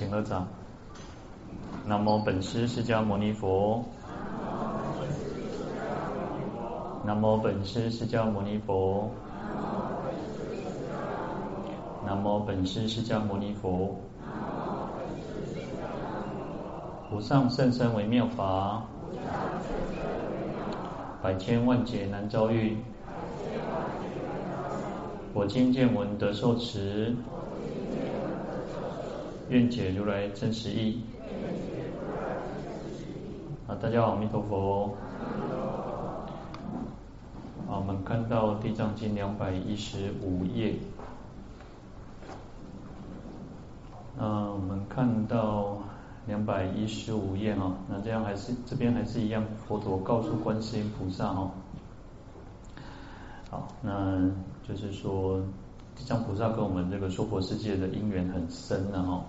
请合掌。南无本师释迦牟尼佛。南无本师释迦牟尼佛。南无本师释迦牟尼佛。无上甚深为妙法，百千万劫难遭遇。我今见闻得受持，愿解如来真实义。啊，大家好，阿弥陀佛。啊，我们看到《地藏经》两百一十五页。嗯，我们看到两百一十五页哦，那这样还是这边还是一样，佛陀告诉观世音菩萨哦。好，那就是说，像菩萨跟我们这个娑婆世界的因缘很深的哈。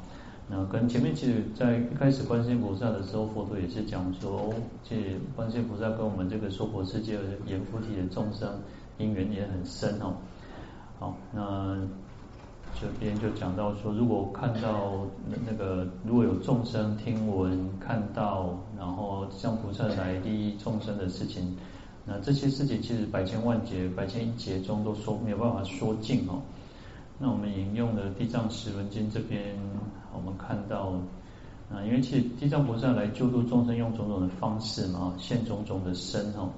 那跟前面其实，在一开始观世音菩萨的时候，佛陀也是讲说，哦这观世音菩萨跟我们这个娑婆世界的阎浮提的众生因缘也很深哦。好，那这边就讲到说，如果看到那个如果有众生听闻看到，然后像菩萨来利益众生的事情。那这些事情其实百千万劫、百千亿劫中都说没有办法说尽哦。那我们引用的《地藏十轮经》这边，我们看到，啊，因为其实地藏菩萨来救度众生，用种种的方式嘛，现种种的身哦。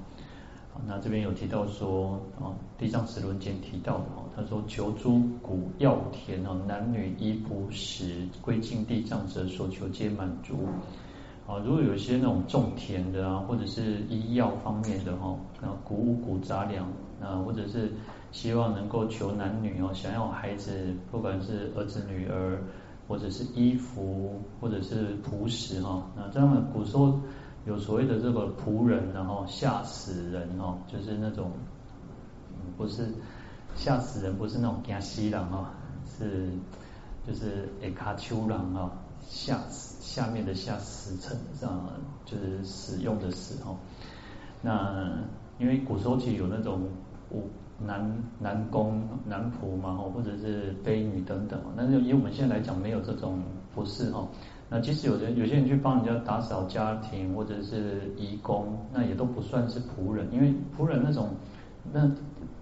那这边有提到说，啊，《地藏十轮经》提到的哦，他说：“求诸谷药田哦，男女衣仆食，归敬地藏者，所求皆满足。”啊，如果有一些那种种田的啊，或者是医药方面的哈，啊，谷物、谷杂粮啊，或者是希望能够求男女哦，想要孩子，不管是儿子、女儿，或者是衣服，或者是仆食哈，那这样的古时候有所谓的这个仆人，然后吓死人哦，就是那种，不是吓死人，不是那种惊死人哈，是就是会卡丘人哈。下下面的下死臣这样，就是使用的使哦。那因为古时候其实有那种男男工男仆嘛吼，或者是婢女等等。但是以我们现在来讲，没有这种不是哦。那即使有人有些人去帮人家打扫家庭，或者是移工，那也都不算是仆人，因为仆人那种那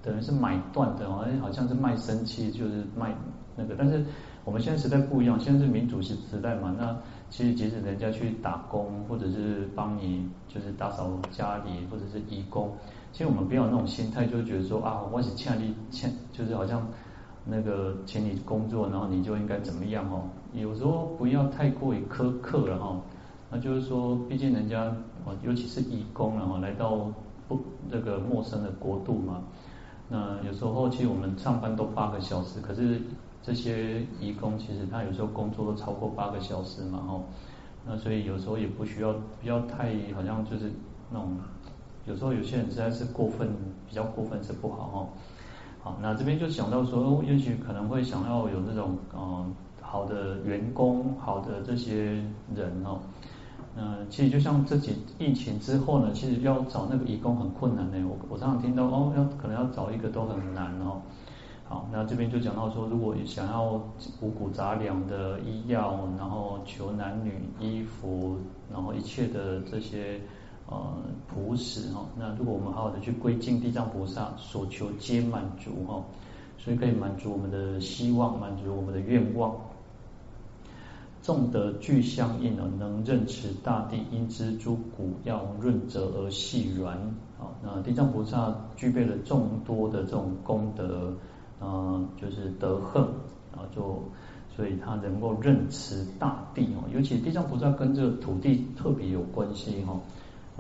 等于是买断的哦，好像是卖身契，就是卖那个，但是。我们现在时代不一样，现在是民主时时代嘛。那其实即使人家去打工，或者是帮你就是打扫家里，或者是义工，其实我们不要有那种心态，就觉得说啊，我是欠你欠，就是好像那个请你工作，然后你就应该怎么样哦。有时候不要太过于苛刻了哈。那就是说，毕竟人家尤其是义工然后来到不这个陌生的国度嘛。那有时候其实我们上班都八个小时，可是。这些义工其实他有时候工作都超过八个小时嘛，哦，那所以有时候也不需要不要太好像就是那种，有时候有些人实在是过分，比较过分是不好，哦。好，那这边就想到说，也许可能会想要有那种嗯好的员工，好的这些人哦，嗯，其实就像这几疫情之后呢，其实要找那个义工很困难呢，我我常常听到哦，要可能要找一个都很难哦。好，那这边就讲到说，如果想要五谷杂粮的医药，然后求男女衣服，然后一切的这些呃朴实哈，那如果我们好好的去归敬地藏菩萨，所求皆满足哈，所以可以满足我们的希望，满足我们的愿望。众德俱相应啊，能任持大地，因知诸谷要润泽而细软。啊，那地藏菩萨具备了众多的这种功德。嗯，就是德行，然后就所以他能够任持大地哦，尤其地藏菩萨跟这个土地特别有关系哈。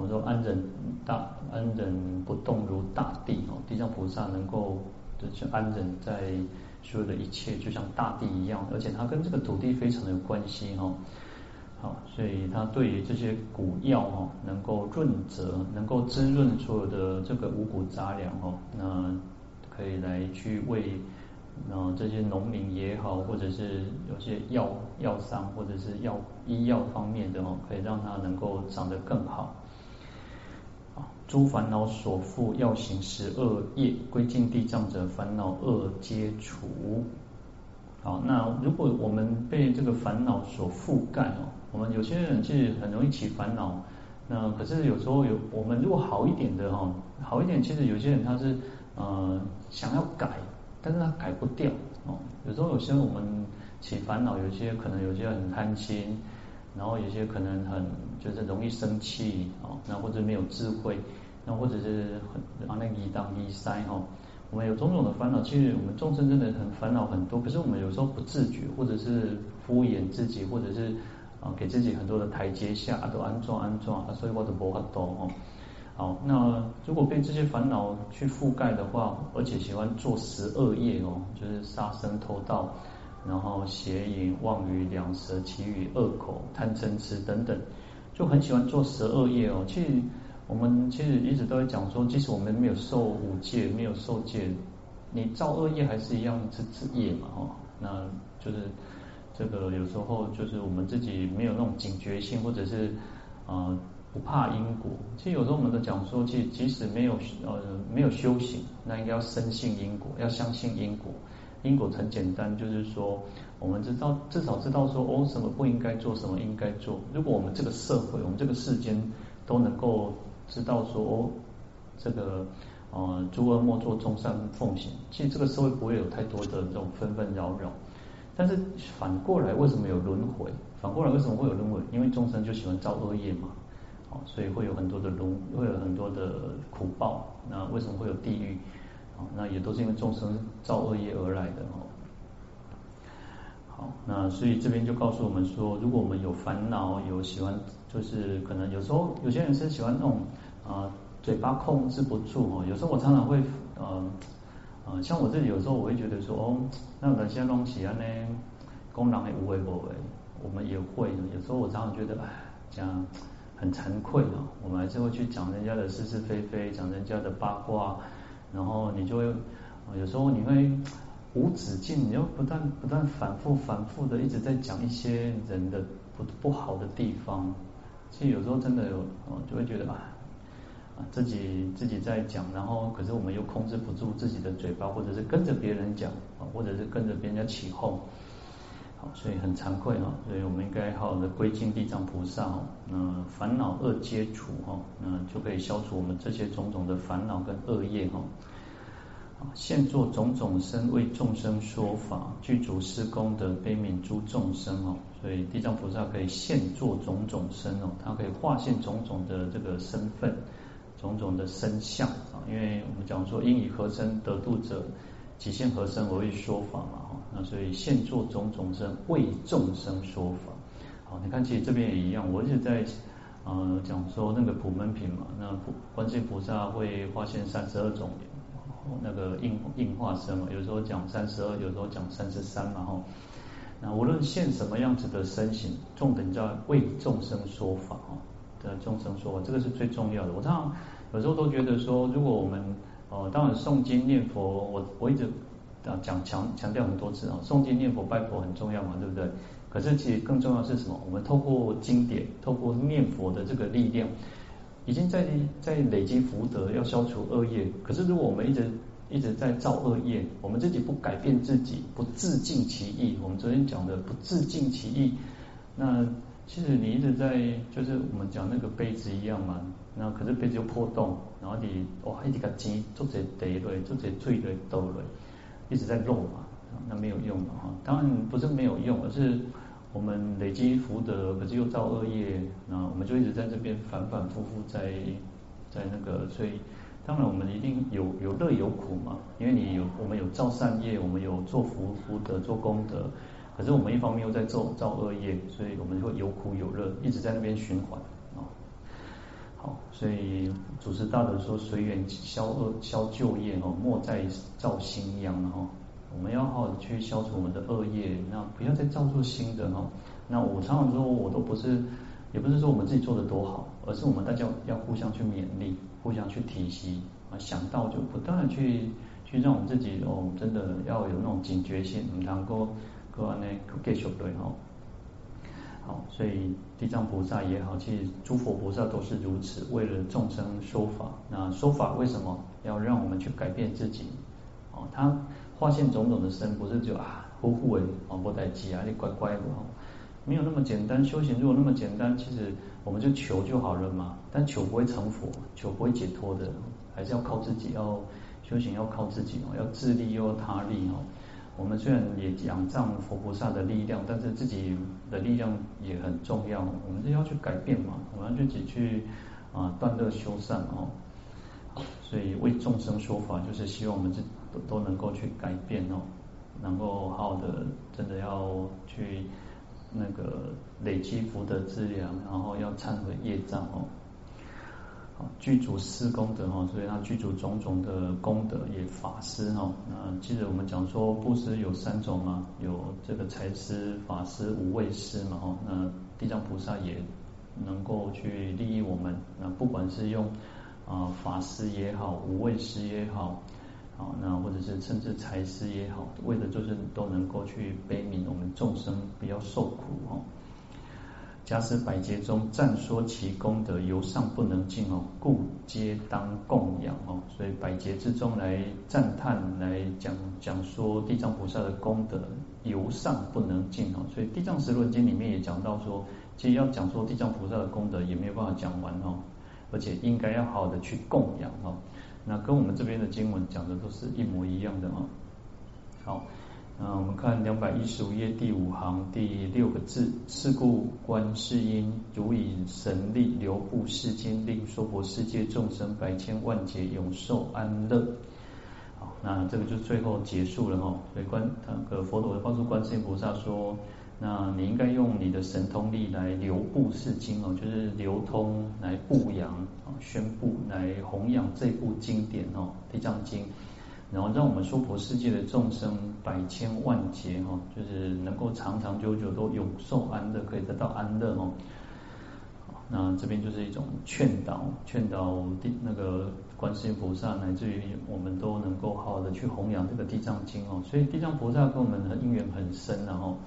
我说安忍大安忍不动如大地哦，地藏菩萨能够就是安忍在所有的一切，就像大地一样，而且他跟这个土地非常的有关系哈。好，所以他对于这些谷药哈，能够润泽，能够滋润所有的这个五谷杂粮哈，那。可以来去为，呃，这些农民也好，或者是有些药药商或者是药医药方面的哦，可以让它能够长得更好。诸烦恼所缚，要行十二业，归尽地藏者，烦恼厄皆除。好，那如果我们被这个烦恼所覆盖哦，我们有些人其实很容易起烦恼。那可是有时候有我们如果好一点的哈，好一点，其实有些人他是呃想要改，但是他改不掉哦。有时候有些我们起烦恼，有些可能有些很贪心，然后有些可能很就是容易生气哦，那或者没有智慧，那或者是很啊那个一当一塞哈。我们有种种的烦恼，其实我们众生真的很烦恼很多，可是我们有时候不自觉，或者是敷衍自己，或者是啊给自己很多的台阶下，啊都安装安装啊，所以我都不法度哦。好，那如果被这些烦恼去覆盖的话，而且喜欢做十二业哦，就是杀生偷盗，然后邪淫妄语两舌綺语恶口贪嗔痴等等，就很喜欢做十二业哦，其实。我们其实一直都在讲说，即使我们没有受五戒，没有受戒，你造恶业还是一样是自业嘛，哦，那就是这个有时候就是我们自己没有那种警觉性，或者是啊、不怕因果。其实有时候我们都讲说，其实即使没有呃没有修行，那应该要深信因果，要相信因果。因果很简单，就是说我们知道至少知道说哦什么不应该做，什么应该做。如果我们这个社会，我们这个世间都能够。知道说哦，这个呃诸恶莫作，众善奉行。其实这个社会不会有太多的这种纷纷扰扰。但是反过来，为什么有轮回？反过来为什么会有轮回？因为众生就喜欢造恶业嘛，哦，所以会有很多的轮，会有很多的苦报。那为什么会有地狱？哦，那也都是因为众生造恶业而来的哦。好，那所以这边就告诉我们说，如果我们有烦恼，有喜欢，就是可能有时候有些人是喜欢那种。啊，嘴巴控制不住哦。有时候我常常会，呃，呃，像我自己有时候我会觉得说，哦，那有些东西啊呢，功能也无为不为，我们也会。有时候我常常觉得，哎，这样很惭愧啊。我们还是会去讲人家的是是非非，讲人家的八卦，然后你就会，有时候你会无止境，你要不断不断反复反复的一直在讲一些人的不不好的地方。其实有时候真的有，就会觉得啊。自己自己在讲，然后可是我们又控制不住自己的嘴巴，或者是跟着别人讲啊，或者是跟着别人家起哄，好，所以很惭愧啊，所以我们应该好好的归敬地藏菩萨哦，那烦恼恶皆除哈，那就可以消除我们这些种种的烦恼跟恶业哈。现作种种身为众生说法，具足施功德悲悯诸众生哦，所以地藏菩萨可以现作种种身哦，它可以化现种种的这个身份。种种的身相啊，因为我们讲说应以何身得度者，即现何身而为说法嘛哈，那所以现作种种身为众生说法。好，你看其实这边也一样，我一直在呃讲说那个普门品嘛，那普观世菩萨会化现三十二种那个应应化身嘛，有时候讲三十二，有时候讲三十三嘛哈。那无论现什么样子的身形，重点叫为众生说法哈。的众生说，这个是最重要的。我常常有时候都觉得说，如果我们呃，当然诵经念佛，我我一直讲强强调很多次啊，诵经念佛拜佛很重要嘛，对不对？可是其实更重要的是什么？我们透过经典，透过念佛的这个力量，已经在在累积福德，要消除恶业。可是如果我们一直一直在造恶业，我们自己不改变自己，不自尽其意，我们昨天讲的不自尽其意，那。其实你一直在，就是我们讲那个杯子一样嘛，那可是杯子又破洞，然后你哇一直个钱做这堆堆，做这最堆兜了，一直在漏嘛，那没有用的哈。当然不是没有用，而是我们累积福德，可是又造恶业，那我们就一直在这边反反复复在在那个，所以当然我们一定有有乐有苦嘛，因为你有我们有造善业，我们有做福福德做功德。可是我们一方面又在造造恶业，所以我们会有苦有乐，一直在那边循环啊。好，所以祖师大德说，随缘消恶消旧业哦，莫再造新殃哦。我们要好好去消除我们的恶业，那不要再造作新的哦。那我常常说，我都不是，也不是说我们自己做的多好，而是我们大家要互相去勉励，互相去提携啊，想到就不断的去去让我们自己哦，真的要有那种警觉性，能够。各安呢，继续对哈。好，所以地藏菩萨也好，其实诸佛菩萨都是如此，为了众生说法。那说法为什么要让我们去改变自己？哦，他化现种种的身，不是就啊，呼呼诶，哦，不待急啊，你乖乖的哦，没有那么简单。修行如果那么简单，其实我们就求就好了嘛。但求不会成佛，求不会解脱的，还是要靠自己。要修行要靠自己哦，要自立又要他立哦。我们虽然也仰仗佛菩萨的力量，但是自己的力量也很重要。我们是要去改变嘛，我们自己去啊断恶修善哦。所以为众生说法，就是希望我们这都都能够去改变哦，能够好好的，真的要去那个累积福德资粮，然后要忏悔业障哦。具足施功德哈，所以他具足种种的功德也法师哈。那记得我们讲说布施有三种嘛，有这个财施、法施、无畏施嘛哈。那地藏菩萨也能够去利益我们，那不管是用啊法师也好，无畏施也好，啊那或者是甚至财施也好，为的就是都能够去悲悯我们众生不要受苦哈。假使百劫中赞说其功德，由上不能尽哦，故皆当供养哦。所以百劫之中来赞叹、来讲讲说地藏菩萨的功德，由上不能尽哦。所以《地藏十轮经》里面也讲到说，其实要讲说地藏菩萨的功德也没有办法讲完哦，而且应该要好好的去供养哦。那跟我们这边的经文讲的都是一模一样的哦。好。啊，我们看两百一十五页第五行第六个字，是故观世音如以神力流布世经，令娑婆世界众生百千万劫永受安乐。好，那这个就最后结束了哈。所以观那个佛陀告诉观世音菩萨说，那你应该用你的神通力来流布世经哦，就是流通来布扬啊，宣布来弘扬这部经典哦，《地藏经》。然后让我们娑婆世界的众生百千万劫哈，就是能够长长久久都永受安乐，可以得到安乐哦。那这边就是一种劝导，劝导地那个观世音菩萨，乃至于我们都能够好好的去弘扬这个地藏经哦。所以地藏菩萨跟我们的因缘很深然后，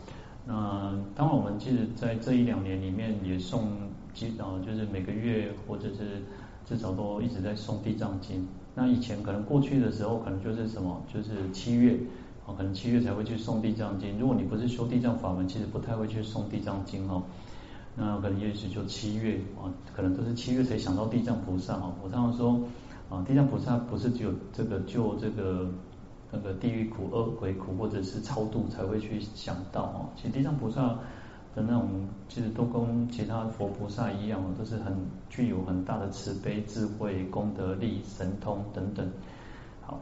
那当然我们其实在这一两年里面也诵经啊，就是每个月或者是至少都一直在送地藏经。那以前可能过去的时候，可能就是什么，就是七月，啊，可能七月才会去诵地藏经。如果你不是修地藏法门，其实不太会去诵地藏经哦。那可能也许就七月啊，可能都是七月才想到地藏菩萨哦。我常常说，啊，地藏菩萨不是只有这个救这个那个地狱苦、恶鬼苦，或者是超度才会去想到哦。其实地藏菩萨。的那种其实都跟其他佛菩萨一样，都是很具有很大的慈悲、智慧、功德力、神通等等。好，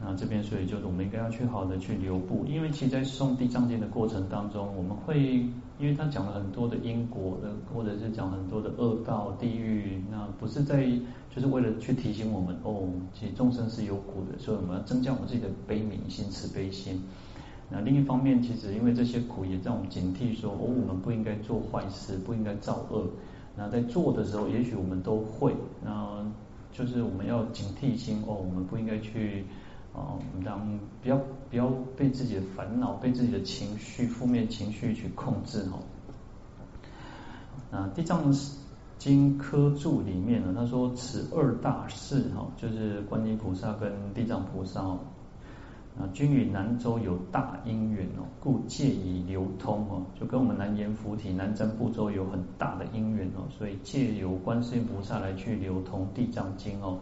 那这边所以就是我们应该要去好的去留步，因为其实在诵地藏经的过程当中，我们会因为他讲了很多的因果的，或者是讲很多的恶道、地狱，那不是在就是为了去提醒我们哦，其实众生是有苦的，所以我们要增加我们自己的悲悯心、慈悲心。那另一方面，其实因为这些苦也让我们警惕说，哦，我们不应该做坏事，不应该造恶。那在做的时候，也许我们都会，那就是我们要警惕心哦，我们不应该去啊，让不要不要被自己的烦恼、被自己的情绪、负面情绪去控制哈。那地藏经科注里面呢，他说此二大士哈，就是观音菩萨跟地藏菩萨哦。啊，均与南州有大因缘哦，故借以流通哦，就跟我们南阎浮提、南瞻部洲有很大的因缘哦，所以借由观世音菩萨来去流通地藏经哦。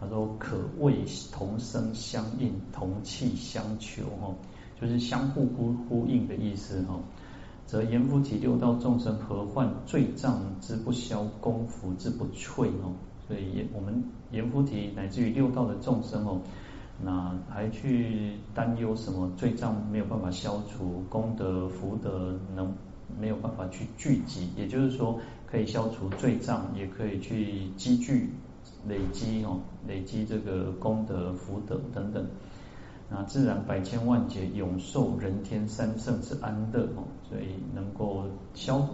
他说可谓同声相应，同气相求哦，就是相互呼呼应的意思哈。则阎浮提六道众生何患罪障之不消，功福之不瘁哦？所以我们阎浮提乃至于六道的众生哦。那还去担忧什么罪障没有办法消除，功德福德能没有办法去聚集，也就是说可以消除罪障，也可以去积聚累积哦，累积这个功德福德等等。那自然百千万劫永受人天三圣之安乐哦，所以能够消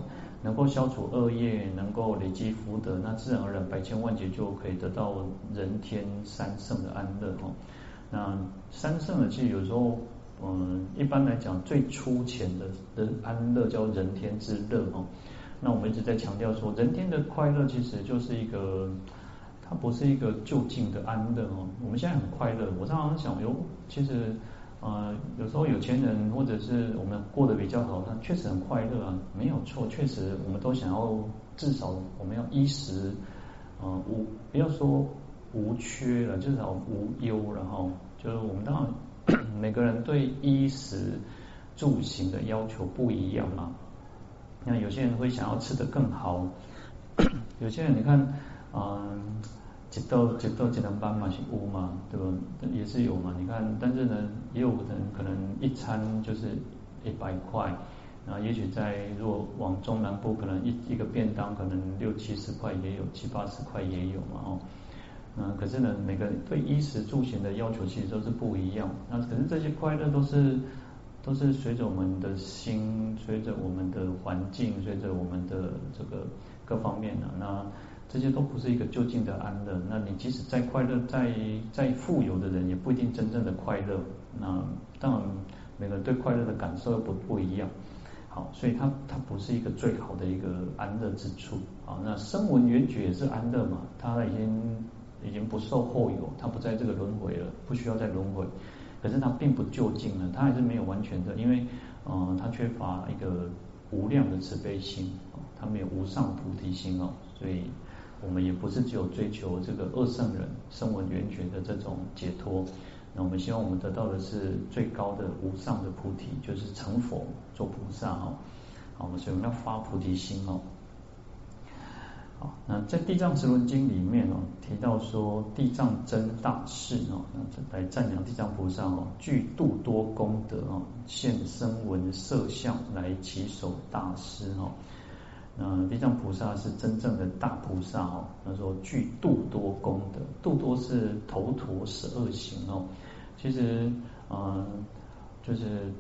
能够消除恶业，能够累积福德，那自然而然百千万劫就可以得到人天三圣的安乐哦。那三圣呢，其实有时候，嗯，一般来讲，最粗浅的的安乐叫人天之乐哦。那我们一直在强调说，人天的快乐其实就是一个，它不是一个就近的安乐哦。我们现在很快乐，我常常想，哟，其实呃，有时候有钱人或者是我们过得比较好，他确实很快乐啊，没有错，确实我们都想要至少我们要衣食，呃无不要说无缺了，至少无忧，然后就是我们当然 每个人对衣食住行的要求不一样嘛，那有些人会想要吃得更好，有些人你看，嗯、几道几道几能班嘛是屋嘛，对吧？也是有嘛。你看，但是呢，也有人可能一餐就是一百块，然后也许在如果往中南部，可能一一个便当可能六七十块也有，七八十块也有嘛哦。嗯，可是呢，每个对衣食住行的要求其实都是不一样。那可是这些快乐都是都是随着我们的心，随着我们的环境，随着我们的这个各方面的那。这些都不是一个究竟的安乐。那你即使再快乐、再再富有的人，也不一定真正的快乐。那当然，每个人对快乐的感受又不不一样。好，所以它它不是一个最好的一个安乐之处。好，那声闻缘觉也是安乐嘛？它已经已经不受后有，它不在这个轮回了，不需要再轮回。可是它并不究竟了，它还是没有完全的，因为呃，它缺乏一个无量的慈悲心，他没有无上菩提心哦，所以。我们也不是只有追求这个二圣人声闻缘觉的这种解脱，那我们希望我们得到的是最高的无上的菩提，就是成佛做菩萨哦。好，我们所以我们要发菩提心哦。好，那在《地藏十轮经》里面哦，提到说地藏真大士哦，来赞扬地藏菩萨哦，具度多功德哦，现声闻色相来稽首大师哦。那地藏菩萨是真正的大菩萨哦，他说具度多功德，度多是头陀十二行哦。其实，嗯，就是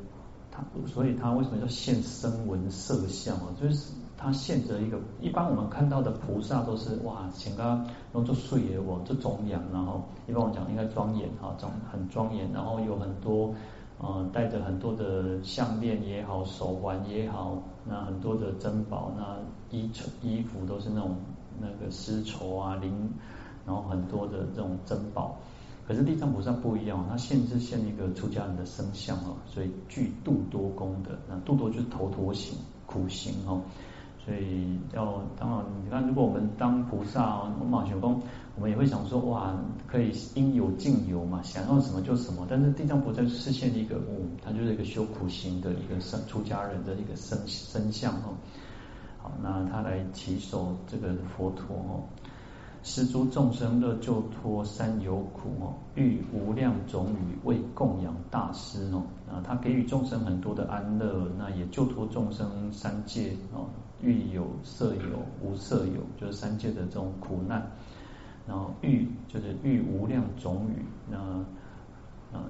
他，所以他为什么叫现身闻色相啊？就是他现着一个，一般我们看到的菩萨都是哇，请他弄做睡爷我这庄严，然后一般我讲应该庄严哈，庄很庄严，然后有很多。呃，带着很多的项链也好，手环也好，那很多的珍宝，那衣衣衣服都是那种那个丝绸啊，绫，然后很多的这种珍宝。可是地藏菩萨不一样，他现是现一个出家人的身相哦，所以具度多功德，那度多就是头陀行苦行哦。所以要当然，你看，如果我们当菩萨，我马学公，我们也会想说，哇，可以应有尽有嘛，想要什么就什么。但是地藏菩萨示现一个，嗯，他就是一个修苦行的一个生出家人的一个身身相哦。好，那他来稽首这个佛陀哦，施诸众生乐救脱三有苦哦，欲无量种语为供养大师哦。啊，他给予众生很多的安乐，那也救脱众生三界哦。欲有色有无色有，就是三界的这种苦难。然后欲就是欲无量种语。那啊，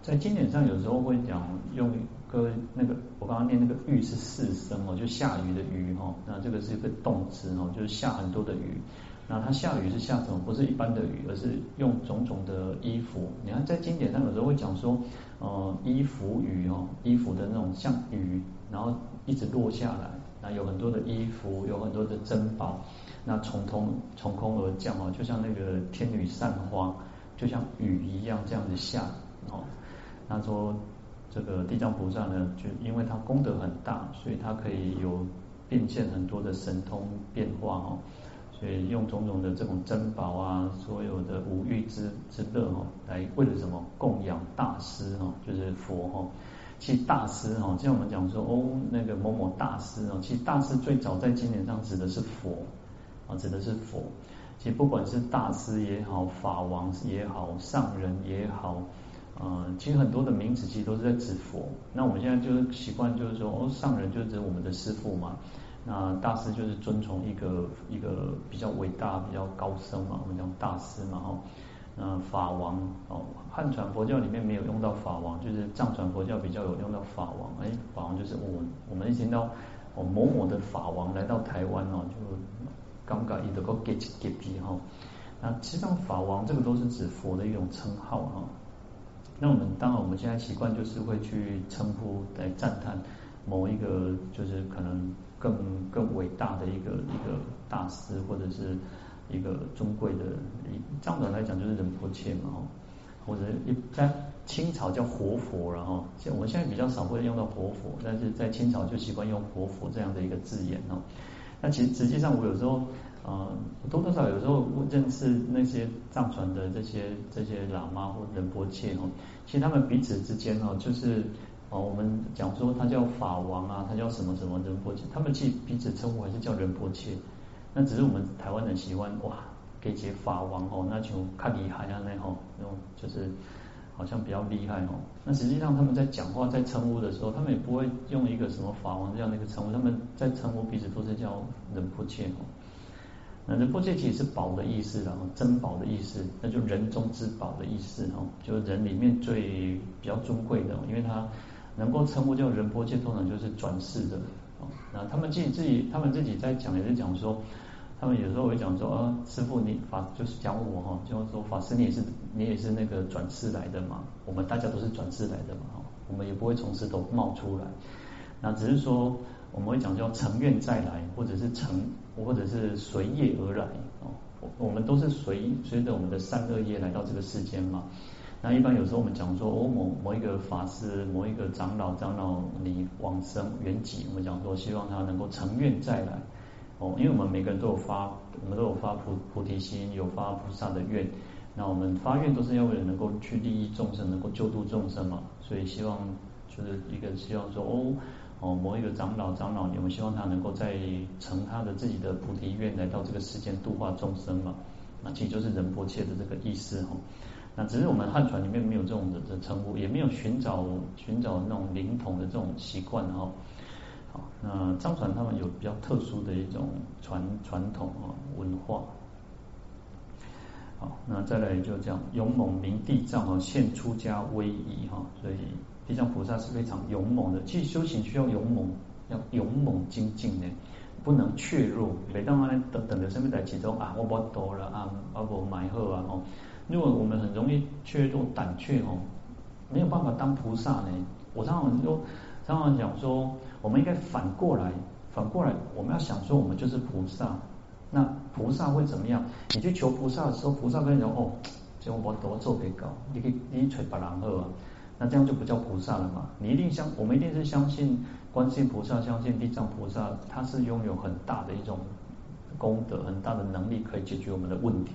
在经典上有时候会讲用个那个，我刚刚念那个欲是四声哦，就下雨的雨哈。那这个是一个动词哦，就是下很多的雨。那它下雨是下什么？不是一般的雨，而是用种种的衣服。你看在经典上有时候会讲说，呃，衣服雨哦，衣服的那种像雨，然后一直落下来。那有很多的衣服，有很多的珍宝，那从空从空而降哦，就像那个天女散花，就像雨一样这样子下哦。他说这个地藏菩萨呢，就因为他功德很大，所以他可以有变现很多的神通变化哦，所以用种种的这种珍宝啊，所有的五欲之之乐哦，来为了什么供养大师哦，就是佛哦。其实大师哈，像我们讲说哦，那个某某大师哦，其实大师最早在经典上指的是佛啊，指的是佛。其实不管是大师也好，法王也好，上人也好，呃，其实很多的名词其实都是在指佛。那我们现在就是习惯就是说哦，上人就是指我们的师父嘛，那大师就是尊崇一个一个比较伟大、比较高深嘛，我们讲大师嘛哈。嗯，法王哦，汉传佛教里面没有用到法王，就是藏传佛教比较有用到法王。哎，法王就是我，我们一听到哦某某的法王来到台湾哦，就尴尬一个 get get 皮哈。那其实上法王这个都是指佛的一种称号哈。那我们当然我们现在习惯就是会去称呼来赞叹某一个就是可能更更伟大的一个一个大师或者是。一个尊贵的，以藏传来讲就是仁波切嘛，或者一在清朝叫活佛，然后现我们现在比较少会用到活佛，但是在清朝就习惯用活佛这样的一个字眼哦。那其实实际上我有时候呃多多少有时候认识那些藏传的这些这些喇嘛或仁波切哦，其实他们彼此之间哦就是哦我们讲说他叫法王啊，他叫什么什么仁波切，他们其实彼此称呼还是叫仁波切。那只是我们台湾人喜欢哇，给解法王哦，那就看厉害啊那吼，那种就是好像比较厉害哦。那实际上他们在讲话在称呼的时候，他们也不会用一个什么法王这样的一个称呼，他们在称呼彼此都是叫仁波切哦。那仁波切其实是宝的意思，然后珍宝的意思，那就人中之宝的意思哦，就人里面最比较尊贵的，因为他能够称呼叫仁波切，通常就是转世的哦。那他们自己自己，他们自己在讲也是讲说。他们有时候会讲说，啊，师父你法就是讲我哈，就是说法师你也是你也是那个转世来的嘛，我们大家都是转世来的嘛，我们也不会从石头冒出来，那只是说我们会讲叫成愿再来，或者是成或者是随业而来哦，我们都是随随着我们的善恶业来到这个世间嘛。那一般有时候我们讲说，哦某某一个法师，某一个长老长老你往生圆寂，我们讲说希望他能够成愿再来。哦，因为我们每个人都有发，我们都有发菩菩提心，有发菩萨的愿。那我们发愿都是要为了能够去利益众生，能够救度众生嘛。所以希望就是一个希望说，哦哦，某一个长老长老，你们希望他能够在成他的自己的菩提愿，来到这个世间度化众生嘛。那其实就是仁波切的这个意思哈。那只是我们汉传里面没有这种的的称呼，也没有寻找寻找那种灵统的这种习惯哈。好，那藏传他们有比较特殊的一种传传统啊文化。好，那再来就这样，勇猛名地藏啊，现出家威仪哈，所以地藏菩萨是非常勇猛的。其实修行需要勇猛，要勇猛精进呢，不能怯弱。每当啊等等的生命在其中啊，我不多了啊，啊不买货啊哦。如果我们很容易怯弱胆怯哦，没有办法当菩萨呢。我常常就常常讲说。我们应该反过来，反过来，我们要想说，我们就是菩萨。那菩萨会怎么样？你去求菩萨的时候，菩萨跟你说：“哦，这我多做给搞，你可以你捶把狼喝啊。”那这样就不叫菩萨了嘛？你一定相，我们一定是相信观世音菩萨，相信地藏菩萨，他是拥有很大的一种功德，很大的能力，可以解决我们的问题。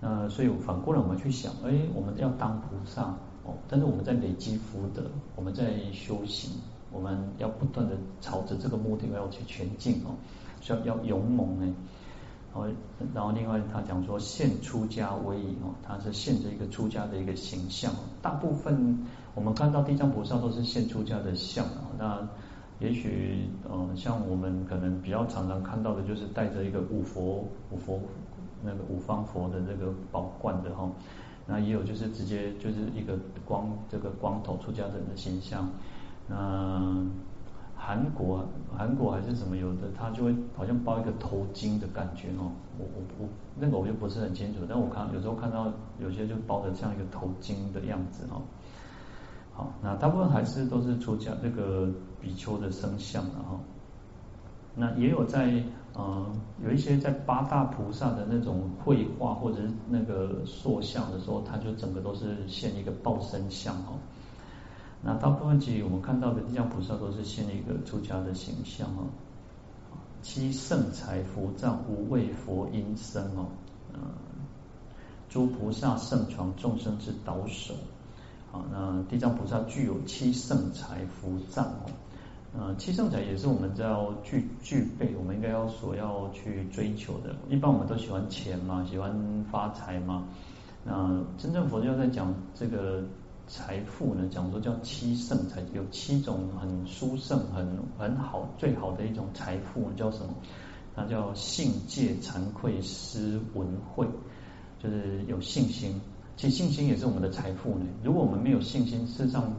那所以反过来，我们去想，哎，我们要当菩萨哦，但是我们在累积福德，我们在修行。我们要不断的朝着这个目的要去前进哦，需要要勇猛呢。然后，然后另外他讲说现出家威仪哦，他是现着一个出家的一个形象。大部分我们看到地藏菩萨都是现出家的像。那也许呃，像我们可能比较常常看到的就是带着一个五佛五佛那个五方佛的这个宝冠的哈。那也有就是直接就是一个光这个光头出家人的形象。那韩国，韩国还是什么有的，他就会好像包一个头巾的感觉哦。我我我那个我就不是很清楚，但我看有时候看到有些就包的像一个头巾的样子哦。好，那大部分还是都是出家这个比丘的生相的哈。那也有在呃有一些在八大菩萨的那种绘画或者是那个塑像的时候，他就整个都是现一个报身像哦。那大部分其实我们看到的地藏菩萨都是现一个出家的形象哦，七圣财伏藏无畏佛音声哦，嗯，诸菩萨圣传众生之导首，好，那地藏菩萨具有七圣财福藏哦，呃，七圣财也是我们要具具备，我们应该要所要去追求的。一般我们都喜欢钱嘛，喜欢发财嘛，那真正佛教在讲这个。财富呢，讲说叫七圣财，有七种很殊胜、很很好、最好的一种财富，叫什么？它叫信戒惭愧思文慧，就是有信心。其实信心也是我们的财富呢。如果我们没有信心，事实上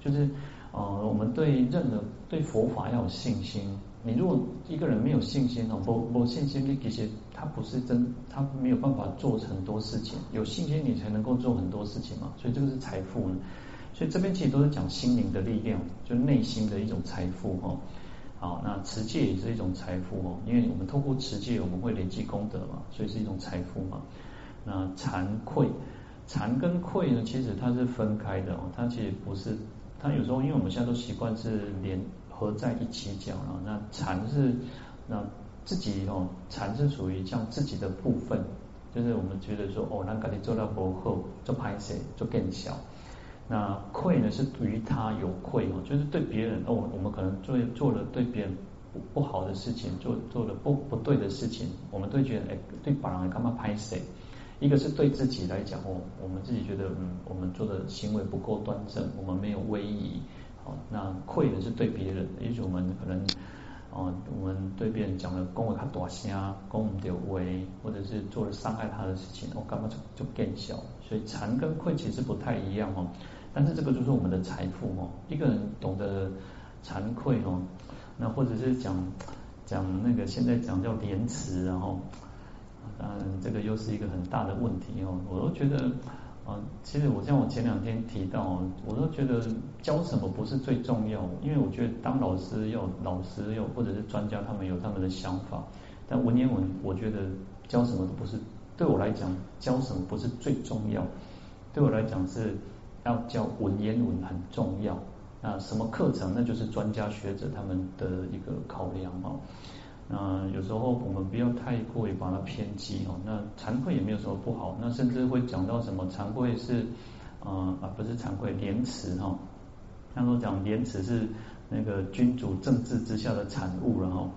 就是呃，我们对任何对佛法要有信心。你如果一个人没有信心哦，没没信心，你其实他不是真，他没有办法做成很多事情。有信心，你才能够做很多事情嘛。所以这个是财富呢。所以这边其实都是讲心灵的力量，就内心的一种财富哈。好，那持戒也是一种财富哦，因为我们透过持戒，我们会累积功德嘛，所以是一种财富嘛。那惭愧，惭跟愧呢，其实它是分开的哦，它其实不是，它有时候因为我们现在都习惯是连合在一起讲了，那惭是那自己哦，惭是属于像自己的部分，就是我们觉得说哦，那赶紧做到博后做拍谁就更小。那愧呢是对于他有愧哦，就是对别人哦，我们可能做做了对别人不不好的事情，做做了不不对的事情，我们都觉得哎，对别人干嘛拍谁？一个是对自己来讲哦，我们自己觉得嗯，我们做的行为不够端正，我们没有威仪，好，那愧呢是对别人，也许我们可能哦，我们对别人讲了恭维他大声，恭维的威，或者是做了伤害他的事情，我干嘛就就更小？所以惭跟愧其实不太一样哦。但是这个就是我们的财富哦，一个人懂得惭愧哦，那或者是讲讲那个现在讲叫廉耻，然后当然这个又是一个很大的问题哦。我都觉得啊，其实我像我前两天提到，我都觉得教什么不是最重要，因为我觉得当老师要老师要或者是专家，他们有他们的想法。但文言文，我觉得教什么都不是，对我来讲教什么不是最重要，对我来讲是。要教文言文很重要，那什么课程？那就是专家学者他们的一个考量哦。那有时候我们不要太过于把它偏激哦。那惭愧也没有什么不好，那甚至会讲到什么惭愧是啊啊不是惭愧廉耻哈。他说讲廉耻是那个君主政治之下的产物了哈。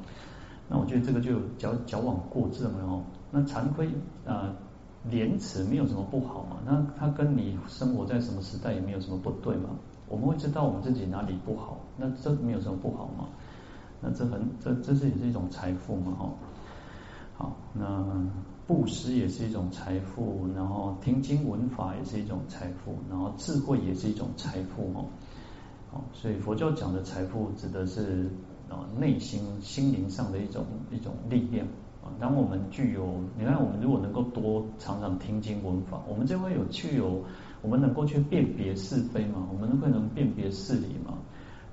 那我觉得这个就矫矫枉过正了哦。那惭愧啊。廉耻没有什么不好嘛，那他跟你生活在什么时代也没有什么不对嘛。我们会知道我们自己哪里不好，那这没有什么不好嘛。那这很这这是也是一种财富嘛，哈。好，那布施也是一种财富，然后听经闻法也是一种财富，然后智慧也是一种财富哦。好，所以佛教讲的财富指的是啊内心心灵上的一种一种力量。当我们具有，你看，我们如果能够多常常听经闻法，我们就会有具有，我们能够去辨别是非嘛，我们会能辨别事理嘛。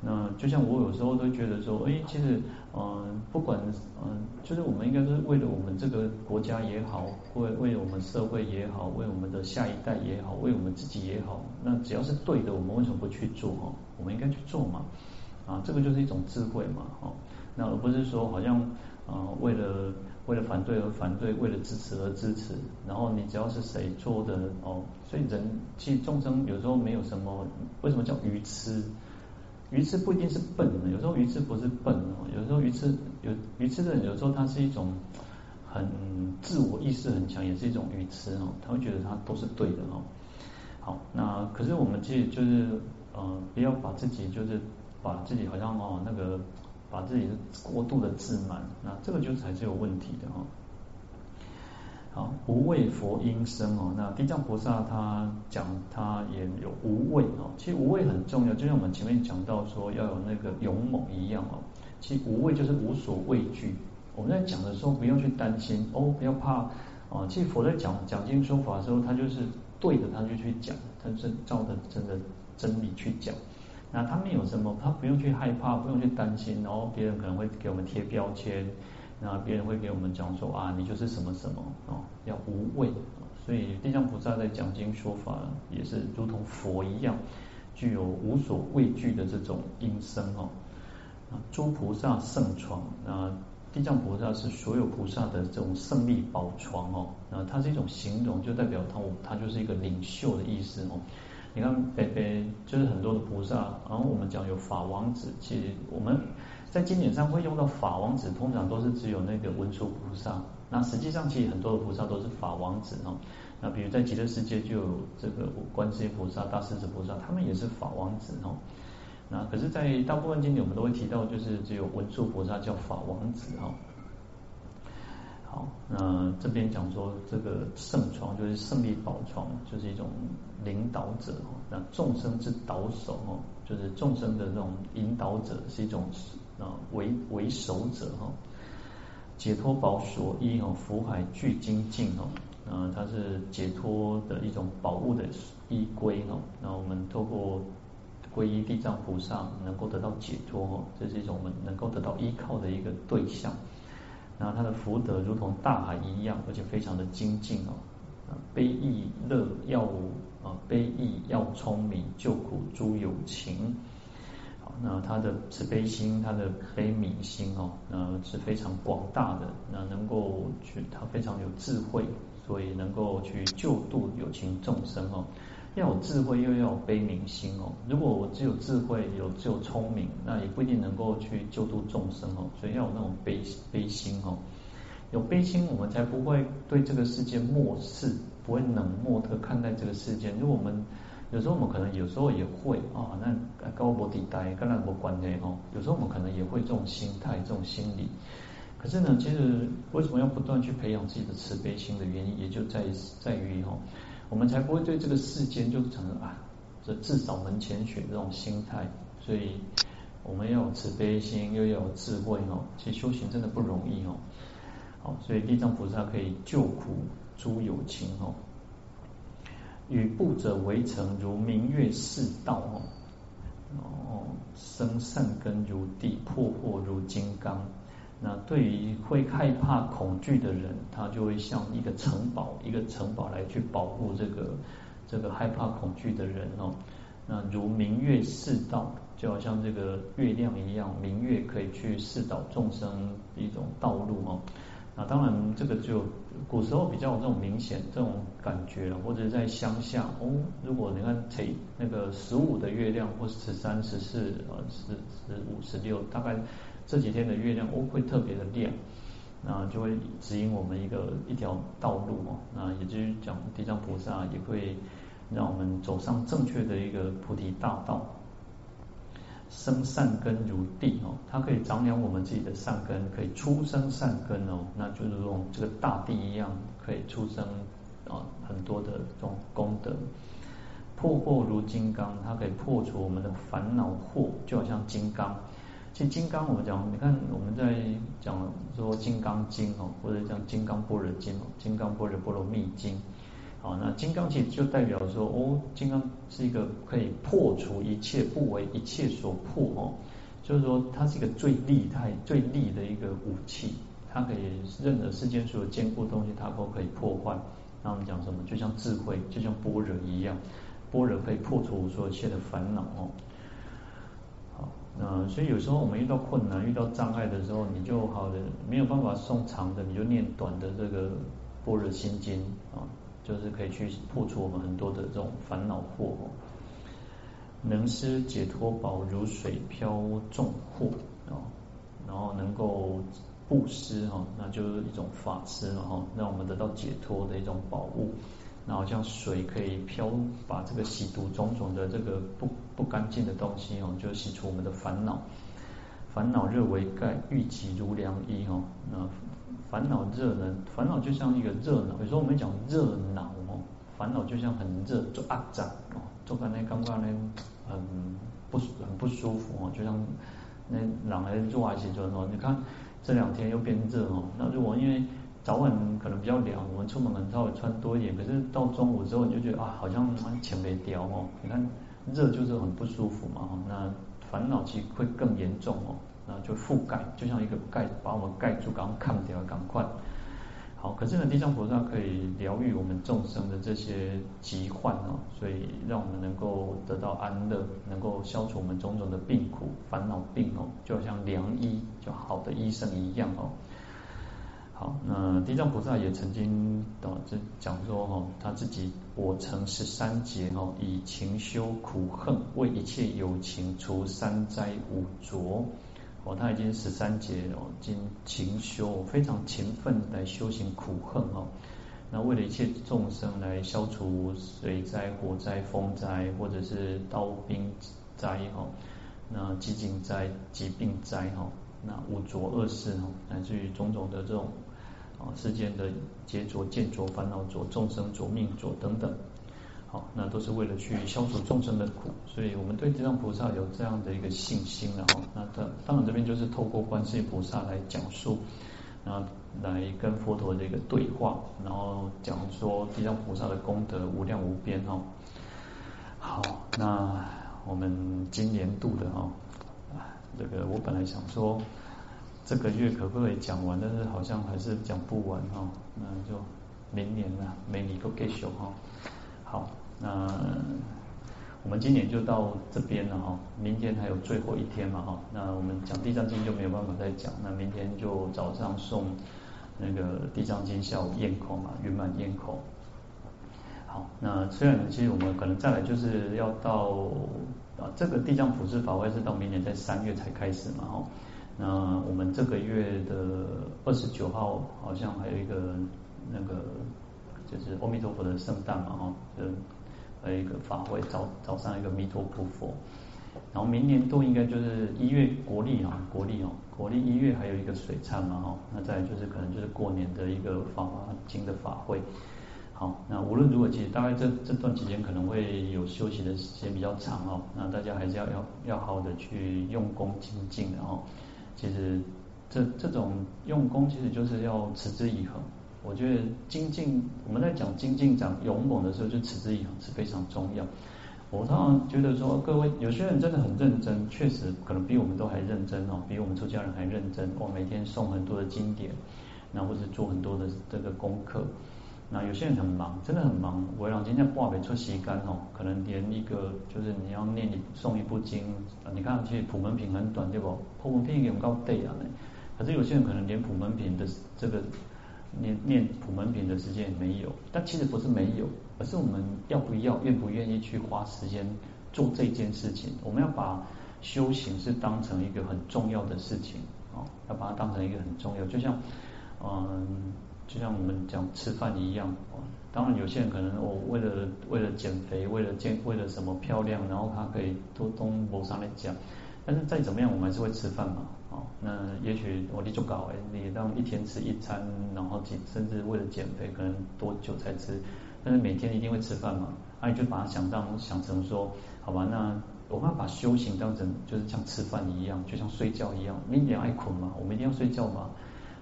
那就像我有时候都觉得说，哎，其实，嗯、不管，嗯、就是我们应该是为了我们这个国家也好，为为我们社会也好，为我们的下一代也好，为我们自己也好，那只要是对的，我们为什么不去做？哈，我们应该去做嘛。啊，这个就是一种智慧嘛。哈，那而不是说好像，啊、呃，为了。为了反对而反对，为了支持而支持，然后你只要是谁做的哦，所以人其实众生有时候没有什么，为什么叫愚痴？愚痴不一定是笨的，有时候愚痴不是笨哦，有时候愚痴有愚痴的人，有时候他是一种很自我意识很强，也是一种愚痴哦，他会觉得他都是对的哦。好，那可是我们其实就是呃，不要把自己就是把自己好像哦那个。把自己过度的自满，那这个就才是有问题的哦。啊，无畏佛音声哦。那地藏菩萨他讲他也有无畏哦。其实无畏很重要，就像我们前面讲到说要有那个勇猛一样哦。其实无畏就是无所畏惧。我们在讲的时候不用去担心哦，不要怕啊。其实佛在讲讲经说法的时候，他就是对的，他就去讲，他是照着真的真理去讲。那他们有什么？他不用去害怕，不用去担心，然后别人可能会给我们贴标签，那别人会给我们讲说啊，你就是什么什么哦，要无畏。所以地藏菩萨在讲经说法也是如同佛一样，具有无所畏惧的这种音声哦。啊诸菩萨胜床，啊，地藏菩萨是所有菩萨的这种胜利宝床哦。那它是一种形容，就代表他他就是一个领袖的意思哦。你看，北北就是很多的菩萨，然后我们讲有法王子，其实我们在经典上会用到法王子，通常都是只有那个文殊菩萨。那实际上，其实很多的菩萨都是法王子哦。那比如在极乐世界就有这个观世音菩萨、大势至菩萨，他们也是法王子哦。那可是，在大部分经典我们都会提到，就是只有文殊菩萨叫法王子哦。好，那这边讲说这个圣床就是胜利宝床，就是一种领导者哦。那众生之导首哦，就是众生的这种引导者，是一种啊为为首者哈。解脱宝所依哦，福海具精进哦，啊，它是解脱的一种宝物的依归哦。那我们透过皈依地藏菩萨，能够得到解脱哦，这是一种我们能够得到依靠的一个对象。那他的福德如同大海一样，而且非常的精进哦。悲益乐要啊，悲益要聪明，救苦诸有情。那他的慈悲心，他的悲悯心哦，那是非常广大的，那能够去，他非常有智慧，所以能够去救度有情众生哦。要有智慧，又要有悲悯心哦。如果我只有智慧，有只有聪明，那也不一定能够去救度众生哦。所以要有那种悲悲心哦。有悲心，我们才不会对这个世界漠视，不会冷漠的看待这个世界。如果我们有时候我们可能有时候也会啊，那高博地带跟那没关系哦。有时候我们可能也会这种心态、这种心理。可是呢，其实为什么要不断去培养自己的慈悲心的原因，也就在在于哦。我们才不会对这个世间就成了啊，这自扫门前雪这种心态。所以我们要有慈悲心，又要有智慧哦。其实修行真的不容易哦。好，所以地藏菩萨可以救苦诸有情哦。与怖者为城，如明月示道哦。哦，生善根如地，破惑如金刚。那对于会害怕恐惧的人，他就会像一个城堡，一个城堡来去保护这个这个害怕恐惧的人哦。那如明月示道，就好像这个月亮一样，明月可以去示导众生一种道路。当然，这个就古时候比较有这种明显这种感觉了，或者在乡下哦，如果你看这那个十五的月亮，或十三、十四、呃十十五、十六，大概。这几天的月亮哦会特别的亮，那就会指引我们一个一条道路哦。那也就是讲地藏菩萨也会让我们走上正确的一个菩提大道，生善根如地哦，它可以长养我们自己的善根，可以出生善根哦。那就是用这个大地一样，可以出生啊很多的这种功德。破惑如金刚，它可以破除我们的烦恼惑，就好像金刚。其实金刚，我们讲，你看我们在讲说《金刚经》哦，或者讲《金刚般若经》哦，《金刚般若波罗蜜经》。啊，那金刚其实就代表说，哦，金刚是一个可以破除一切，不为一切所破哦。就是说，它是一个最利态、最利的一个武器，它可以任何世间所有坚固的东西，它都可以破坏。那我们讲什么？就像智慧，就像般若一样，般若可以破除所有一切的烦恼哦。嗯，所以有时候我们遇到困难、遇到障碍的时候，你就好的没有办法诵长的，你就念短的这个般若心经啊，就是可以去破除我们很多的这种烦恼惑。能施解脱宝，如水飘众惑啊，然后能够布施哈，那就是一种法施嘛哈，让我们得到解脱的一种宝物。然后像水可以漂，把这个洗毒种种的这个不不干净的东西哦，就洗除我们的烦恼。烦恼热为盖，郁疾如凉衣哦。那烦恼热呢？烦恼就像一个热恼。有时候我们讲热恼哦，烦恼就像很热，就压榨哦，做干那刚刚呢很不很不舒服哦，就像那冷来热啊，其实哦，你看这两天又变热哦。那如果因为早晚可能比较凉，我们出门可能稍微穿多一点。可是到中午之后，你就觉得啊，好像钱没掉哦。你看热就是很不舒服嘛。那烦恼其实会更严重哦。那就覆盖，就像一个盖，把我们盖住，赶快看掉，赶快。好，可是呢，地藏菩萨可以疗愈我们众生的这些疾患哦，所以让我们能够得到安乐，能够消除我们种种的病苦、烦恼病哦，就好像良医，就好的医生一样哦。好，那地藏菩萨也曾经哦，这讲说哈，他自己我成十三劫哦，以勤修苦恨，为一切有情除三灾五浊。哦，他已经十三劫哦，经勤修非常勤奋来修行苦恨哦。那为了一切众生来消除水灾、火灾、风灾，或者是刀兵灾哈，那饥馑灾、疾病灾哈，那五浊恶世哈，乃至于种种的这种。啊，世间的劫浊、见浊、烦恼浊、众生浊、命浊等等，好，那都是为了去消除众生的苦，所以我们对地藏菩萨有这样的一个信心了哈。那当当然这边就是透过观世音菩萨来讲述，然后来跟佛陀的一个对话，然后讲说地藏菩萨的功德无量无边哈。好，那我们今年度的哈，这个我本来想说。这个月可不可以讲完？但是好像还是讲不完哈，那就明年了，明年都继续哈。好，那我们今年就到这边了哈，明天还有最后一天嘛哈，那我们讲地藏经就没有办法再讲，那明天就早上送那个地藏经下午焰口嘛，圆满焰口。好，那虽然其实我们可能再来就是要到啊，这个地藏普施法会是到明年在三月才开始嘛哈。那我们这个月的二十九号好像还有一个那个就是阿弥陀佛的圣诞嘛哈，就还有一个法会早早上一个弥陀普佛，然后明年都应该就是一月国历啊国历哦国历一月还有一个水忏嘛哈，那再就是可能就是过年的一个法华经的法会。好，那无论如何，其实大概这这段期间可能会有休息的时间比较长哦。那大家还是要要要好的去用功精进的哦。其实这这种用功，其实就是要持之以恒。我觉得精进，我们在讲精进讲勇猛的时候，就持之以恒是非常重要。我常常觉得说，各位有些人真的很认真，确实可能比我们都还认真哦，比我们出家人还认真。我每天送很多的经典，那或者做很多的这个功课。那有些人很忙，真的很忙。我让今天挂没出习干哦，可能连一个就是你要念一送一部经，你看其实普门品很短对不？普门品也很高对啊。可是有些人可能连普门品的这个念念普门品的时间也没有。但其实不是没有，而是我们要不要、愿不愿意去花时间做这件事情。我们要把修行是当成一个很重要的事情哦，要把它当成一个很重要，就像嗯。就像我们讲吃饭一样，当然有些人可能我为了为了减肥，为了健，为了什么漂亮，然后他可以多东谋上来讲，但是再怎么样，我们还是会吃饭嘛，哦，那也许我力就搞哎，你让一天吃一餐，然后减，甚至为了减肥，可能多久才吃，但是每天一定会吃饭嘛，那你就把它想当想成说，好吧，那我们要把修行当成就是像吃饭一样，就像睡觉一样，你也要爱困嘛，我们一定要睡觉嘛。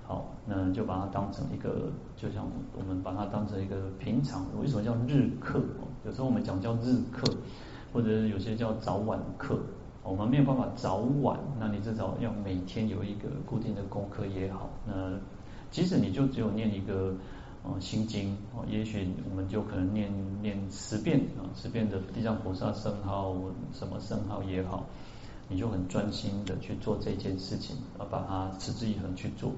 好，那就把它当成一个，就像我们把它当成一个平常。为什么叫日课？有时候我们讲叫日课，或者有些叫早晚课。我们没有办法早晚，那你至少要每天有一个固定的功课也好。那即使你就只有念一个呃心经哦，也许我们就可能念念十遍啊，十遍的地藏菩萨圣号，什么圣号也好，你就很专心的去做这件事情，啊把它持之以恒去做。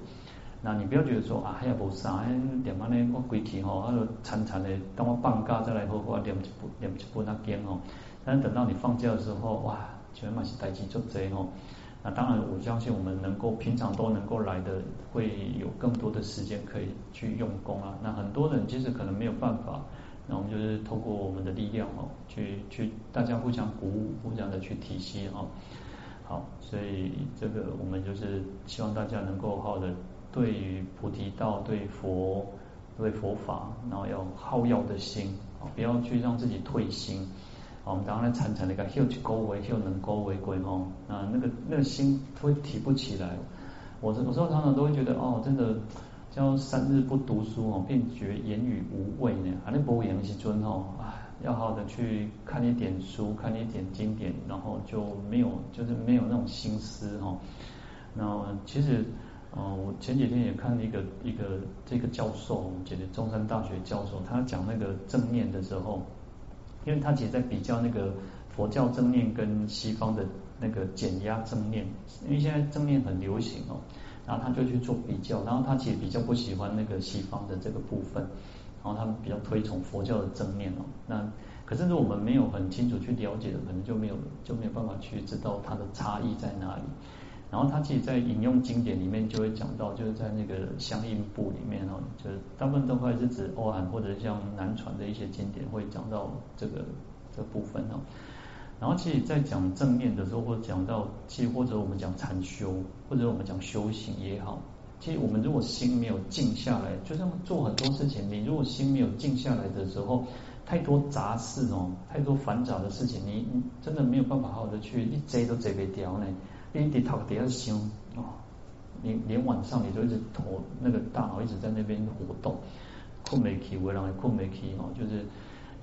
那你不要觉得说啊，还有无啥，点么呢？我归去吼，啊，惨惨的，等我放假再来好好念一部念一部那经吼。但是等到你放假的时候，哇，全嘛是代志足多吼。那当然，我相信我们能够平常都能够来的，会有更多的时间可以去用功啊。那很多人其实可能没有办法，那我们就是透过我们的力量哦，去去大家互相鼓舞，互相的去提携哦。好，所以这个我们就是希望大家能够好好的。对于菩提道，对佛，对佛法，然后要好药的心，啊，不要去让自己退心。我们当然参禅那个休去高维，休能高维归哦，啊，那个那个心会提不起来。我我说常常都会觉得哦，真的叫三日不读书哦，便觉言语无味呢。啊，那不言是尊哦，啊，要好好的去看一点书，看一点经典，然后就没有就是没有那种心思哈。那其实。哦，我前几天也看一个一个这个教授，我们觉得中山大学教授，他讲那个正念的时候，因为他其实在比较那个佛教正念跟西方的那个减压正念，因为现在正念很流行哦，然后他就去做比较，然后他其实比较不喜欢那个西方的这个部分，然后他们比较推崇佛教的正念哦。那可是如果我们没有很清楚去了解的，可能就没有就没有办法去知道它的差异在哪里。然后他其实，在引用经典里面就会讲到，就是在那个相应部里面哦，就是大部分都会是指欧韩或者像南传的一些经典会讲到这个这部分哦。然后其实，在讲正面的时候，或者讲到，其实或者我们讲禅修，或者我们讲修行也好，其实我们如果心没有静下来，就像做很多事情，你如果心没有静下来的时候，太多杂事哦，太多繁杂的事情，你你真的没有办法好好的去一遮都遮不掉呢。你得头底下想哦，连连晚上你都一直头那个大脑一直在那边活动，困没起，为让人困没起哦，就是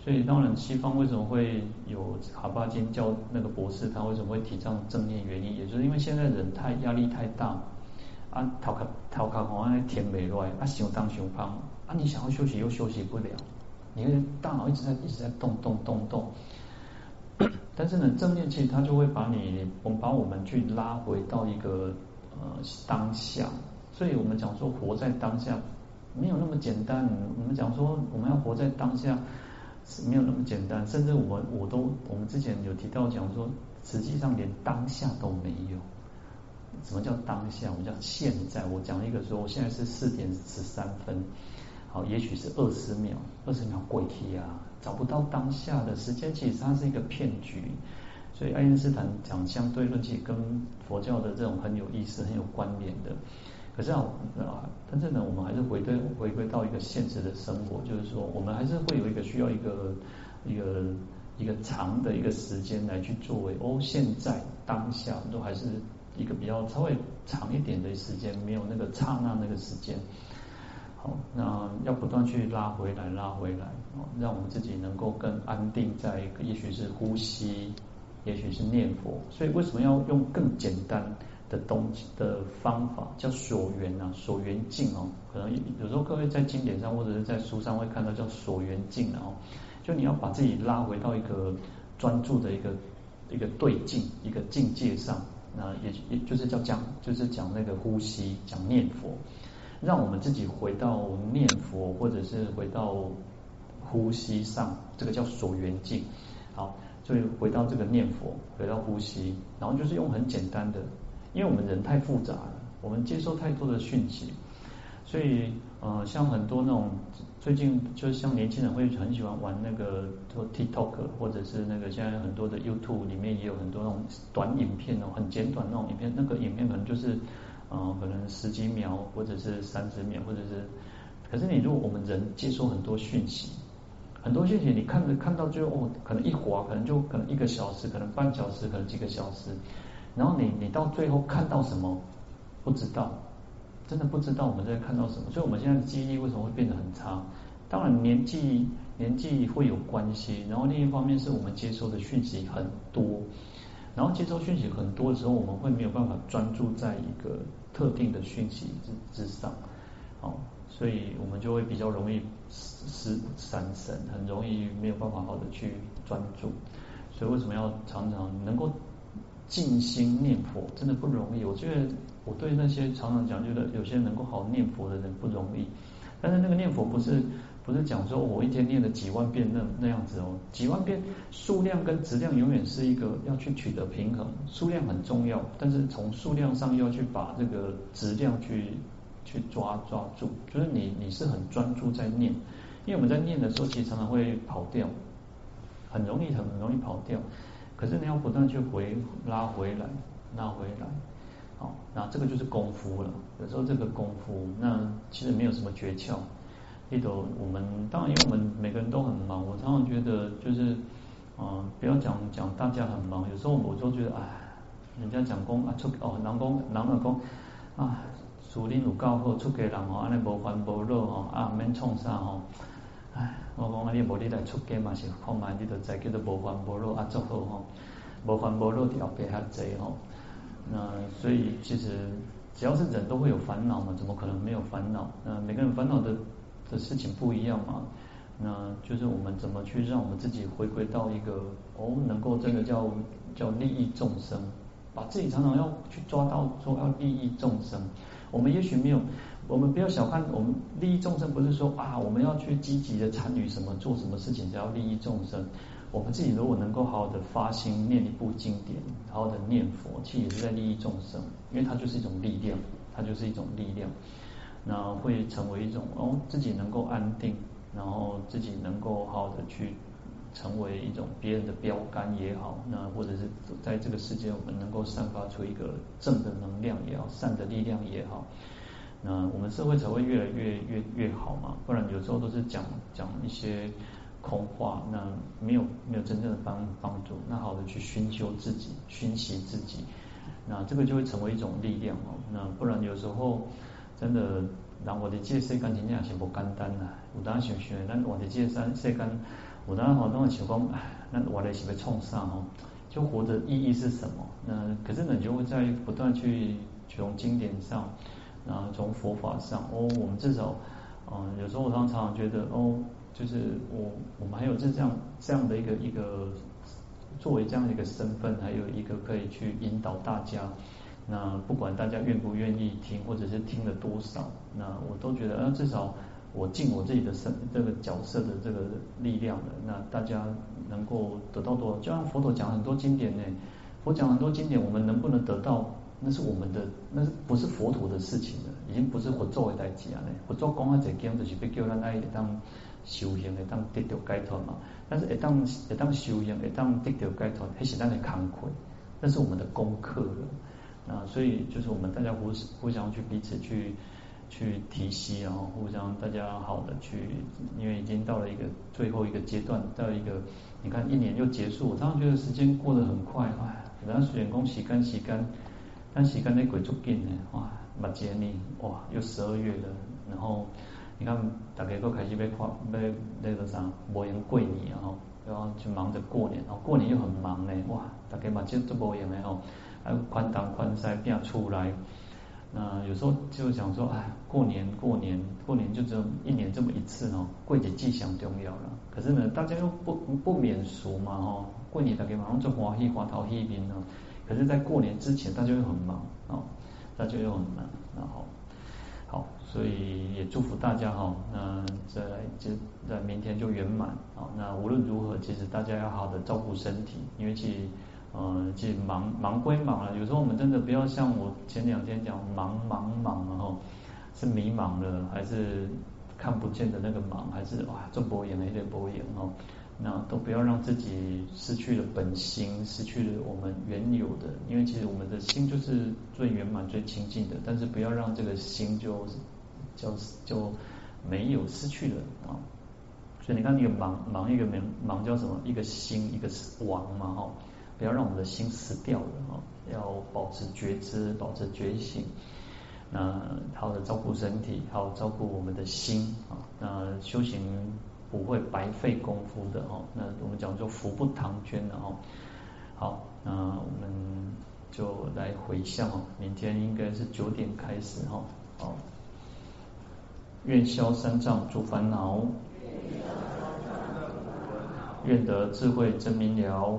所以当然西方为什么会有哈巴金教那个博士，他为什么会提倡正念原因，也就是因为现在人太压力太大，啊，头壳头壳好像填不落来，啊，想当想胖，啊，你想要休息又休息不了，你的大脑一直在一直在动动动动。但是呢，正念其实它就会把你，我们把我们去拉回到一个呃当下。所以我们讲说活在当下没有那么简单。我们讲说我们要活在当下是没有那么简单，甚至我我都我们之前有提到讲说，实际上连当下都没有。什么叫当下？我们叫现在。我讲一个说，我现在是四点十三分，好，也许是二十秒，二十秒过去啊，找不到当下的时间，其实它是一个骗局。所以爱因斯坦讲相对论，其实跟佛教的这种很有意思、很有关联的。可是啊，但是呢，我们还是回归回归到一个现实的生活，就是说，我们还是会有一个需要一个一个一个长的一个时间来去作为哦，现在当下都还是。一个比较稍微长一点的时间，没有那个刹那那个时间。那要不断去拉回来，拉回来，让我们自己能够更安定在一个，也许是呼吸，也许是念佛。所以为什么要用更简单的东西的方法，叫所缘啊，所缘境哦。可能有时候各位在经典上或者是在书上会看到叫所缘境哦，就你要把自己拉回到一个专注的一个一个对境，一个境界上。那也也就是叫讲，就是讲那个呼吸，讲念佛，让我们自己回到念佛，或者是回到呼吸上，这个叫所缘境。好，所以回到这个念佛，回到呼吸，然后就是用很简单的，因为我们人太复杂了，我们接收太多的讯息，所以呃，像很多那种。最近就像年轻人会很喜欢玩那个做 TikTok，或者是那个现在很多的 YouTube 里面也有很多那种短影片哦，很简短那种影片，那个影片可能就是嗯、可能十几秒或者是三十秒，或者是，可是你如果我们人接收很多讯息，很多讯息你看着看到最后哦，可能一划可能就可能一个小时，可能半小时，可能几个小时，然后你你到最后看到什么不知道。真的不知道我们在看到什么，所以我们现在的记忆力为什么会变得很差？当然年纪年纪会有关系，然后另一方面是我们接收的讯息很多，然后接收讯息很多的时候，我们会没有办法专注在一个特定的讯息之之上，好，所以我们就会比较容易失失散神，很容易没有办法好的去专注。所以为什么要常常能够静心念佛，真的不容易。我觉得。我对那些常常讲，觉得有些能够好念佛的人不容易。但是那个念佛不是不是讲说我一天念了几万遍那那样子哦，几万遍数量跟质量永远是一个要去取得平衡，数量很重要，但是从数量上要去把这个质量去去抓抓住，就是你你是很专注在念，因为我们在念的时候其实常常会跑掉，很容易很容易跑掉，可是你要不断去回拉回来拉回来。好，那这个就是功夫了。有时候这个功夫，那其实没有什么诀窍。里头我们当然，因为我们每个人都很忙。我常常觉得，就是，嗯、呃，不要讲讲大家很忙。有时候我就觉得，哎，人家讲工啊，出哦，人讲人讲讲啊，树林有够好，出家人哦，安尼无烦无恼哦，啊，免创啥哦。哎，我讲啊，你无你来出家嘛，是看嘛，你就在叫做无烦无恼啊，足好吼，无烦无恼条别遐济吼。那所以其实只要是人都会有烦恼嘛，怎么可能没有烦恼？那每个人烦恼的的事情不一样嘛。那就是我们怎么去让我们自己回归到一个哦，能够真的叫叫利益众生，把自己常常要去抓到说要利益众生。我们也许没有，我们不要小看我们利益众生，不是说啊我们要去积极的参与什么做什么事情才要利益众生。我们自己如果能够好好的发心念一部经典，好好的念佛，其实也是在利益众生，因为它就是一种力量，它就是一种力量，那会成为一种哦，自己能够安定，然后自己能够好好的去成为一种别人的标杆也好，那或者是在这个世界我们能够散发出一个正的能量也好，善的力量也好，那我们社会才会越来越越越好嘛，不然有时候都是讲讲一些。空话，那没有没有真正的帮帮助。那好的去熏修自己，熏习自己，那这个就会成为一种力量哦。那不然有时候真的，让我的这世间真正是不简单呐。有当想想，那我的这世世间，有当好多想讲，哎，那我的是要创啥哦？就活着意义是什么？那可是呢，你就会在不断去从经典上，然后从佛法上哦，我们至少，嗯，有时候我常常觉得哦，就是我我们还有这这样这样的一个一个作为这样的一个身份，还有一个可以去引导大家。那不管大家愿不愿意听，或者是听了多少，那我都觉得，呃，至少我尽我自己的身这个角色的这个力量了。那大家能够得到多少？就像佛陀讲很多经典呢，佛讲很多经典，我们能不能得到？那是我们的，那是不是佛陀的事情了？已经不是佛做为代志啊！呢，佛做讲啊，这经就是要叫咱爱当修行，的当得到解脱嘛。但是会当会当修行，会当得到解脱，还是咱的慷慨，那是我们的功课了。啊，所以就是我们大家互互相去彼此去去提携，然后互相大家好的去，因为已经到了一个最后一个阶段，到一个你看一年又结束，我常常觉得时间过得很快，哎，然后员工洗干洗干，但洗干那鬼足紧呢，哇，马杰尼，哇，又十二月了，然后你看大家都开始被跨被那个啥，无闲过年，然后然后就忙着过年，然后过年又很忙呢，哇，大家嘛就都无闲的吼。还有宽档宽塞变出来，那有时候就想说，哎，过年过年过年就只有一年这么一次哦，过节吉祥重要了。可是呢，大家又不不免俗嘛哦，过年大家马上就欢喜欢头喜面哦。可是，在过年之前，大家又很忙哦，大家又很忙，然后好，所以也祝福大家哈，那再来就在明天就圆满啊。那无论如何，其实大家要好好的照顾身体，因为其。嗯，其实忙忙归忙了，有时候我们真的不要像我前两天讲忙忙忙，然后是迷茫的，还是看不见的那个忙，还是哇做博眼的一点博眼哦，那都不要让自己失去了本心，失去了我们原有的，因为其实我们的心就是最圆满、最清净的，但是不要让这个心就就就没有失去了啊。所以你看那个忙忙一个忙忙叫什么？一个心一个亡嘛哈。不要让我们的心死掉了啊！要保持觉知，保持觉醒。那好好的照顾身体，好好照顾我们的心啊！那修行不会白费功夫的哦。那我们讲说福不唐捐的哦。好，那我们就来回向哦。明天应该是九点开始哈。好，愿消三障诸烦恼，愿得智慧真明了。